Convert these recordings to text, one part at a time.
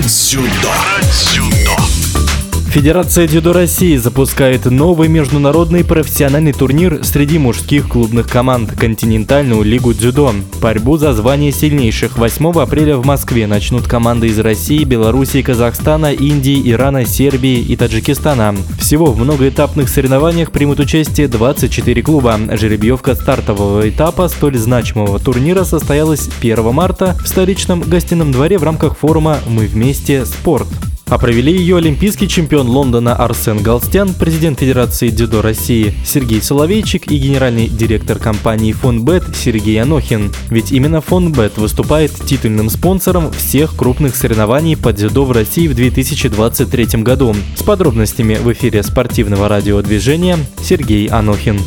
Про дзюдо. Про дзюдо. Федерация дзюдо России запускает новый международный профессиональный турнир среди мужских клубных команд – континентальную лигу дзюдо. Борьбу за звание сильнейших 8 апреля в Москве начнут команды из России, Белоруссии, Казахстана, Индии, Ирана, Сербии и Таджикистана. Всего в многоэтапных соревнованиях примут участие 24 клуба. Жеребьевка стартового этапа столь значимого турнира состоялась 1 марта в столичном гостином дворе в рамках форума «Мы вместе. Спорт». А провели ее олимпийский чемпион Лондона Арсен Галстян, президент Федерации дзюдо России Сергей Соловейчик и генеральный директор компании Фонбет Сергей Анохин. Ведь именно Фонбет выступает титульным спонсором всех крупных соревнований по дзюдо в России в 2023 году. С подробностями в эфире спортивного радиодвижения Сергей Анохин.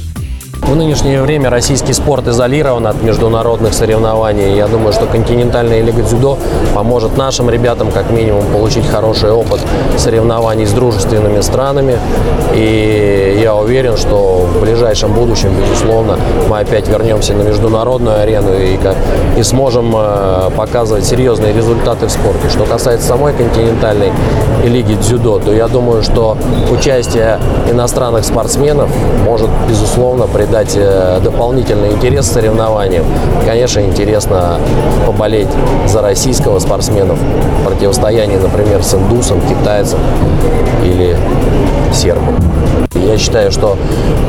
В нынешнее время российский спорт изолирован от международных соревнований. Я думаю, что континентальная лига дзюдо поможет нашим ребятам как минимум получить хороший опыт соревнований с дружественными странами. И я уверен, что в ближайшем будущем, безусловно, мы опять вернемся на международную арену и, и сможем э, показывать серьезные результаты в спорте. Что касается самой континентальной лиги дзюдо, то я думаю, что участие иностранных спортсменов может, безусловно, придать дать э, дополнительный интерес соревнованиям. Конечно, интересно поболеть за российского спортсмена в противостоянии, например, с индусом, китайцем или сербом. Я считаю, что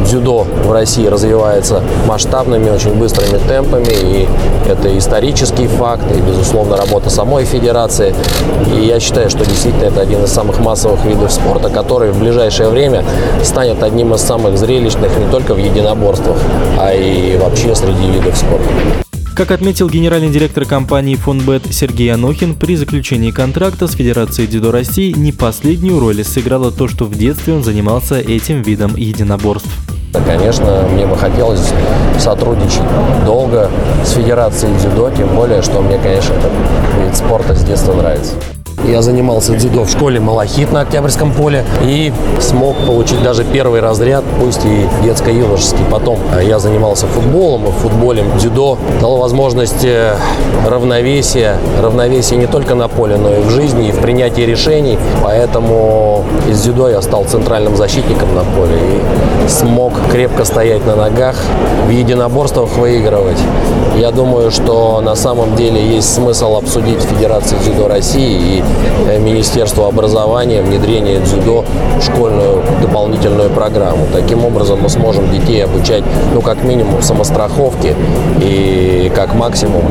дзюдо в России развивается масштабными, очень быстрыми темпами, и это исторический факт, и, безусловно, работа самой федерации. И я считаю, что действительно это один из самых массовых видов спорта, который в ближайшее время станет одним из самых зрелищных не только в единоборствах, а и вообще среди видов спорта. Как отметил генеральный директор компании Фонбет Сергей Анохин, при заключении контракта с Федерацией дзюдо России не последнюю роль сыграло то, что в детстве он занимался этим видом единоборств. Конечно, мне бы хотелось сотрудничать долго с Федерацией дзюдо, тем более, что мне, конечно, этот вид спорта с детства нравится. Я занимался дзюдо в школе «Малахит» на Октябрьском поле и смог получить даже первый разряд, пусть и детско-юношеский. Потом я занимался футболом, и в футболе дзюдо дало возможность э, равновесия, равновесия не только на поле, но и в жизни, и в принятии решений. Поэтому из дзюдо я стал центральным защитником на поле и смог крепко стоять на ногах, в единоборствах выигрывать. Я думаю, что на самом деле есть смысл обсудить Федерацию дзюдо России и Э, Министерству образования внедрение дзюдо в школьную дополнительную программу. Таким образом мы сможем детей обучать, ну, как минимум, самостраховке и как максимум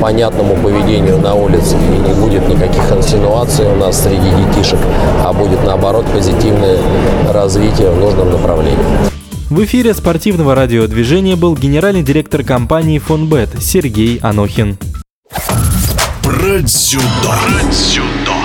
понятному поведению на улице. И не будет никаких инсинуаций у нас среди детишек, а будет, наоборот, позитивное развитие в нужном направлении. В эфире спортивного радиодвижения был генеральный директор компании «Фонбет» Сергей Анохин. Про дзюдо.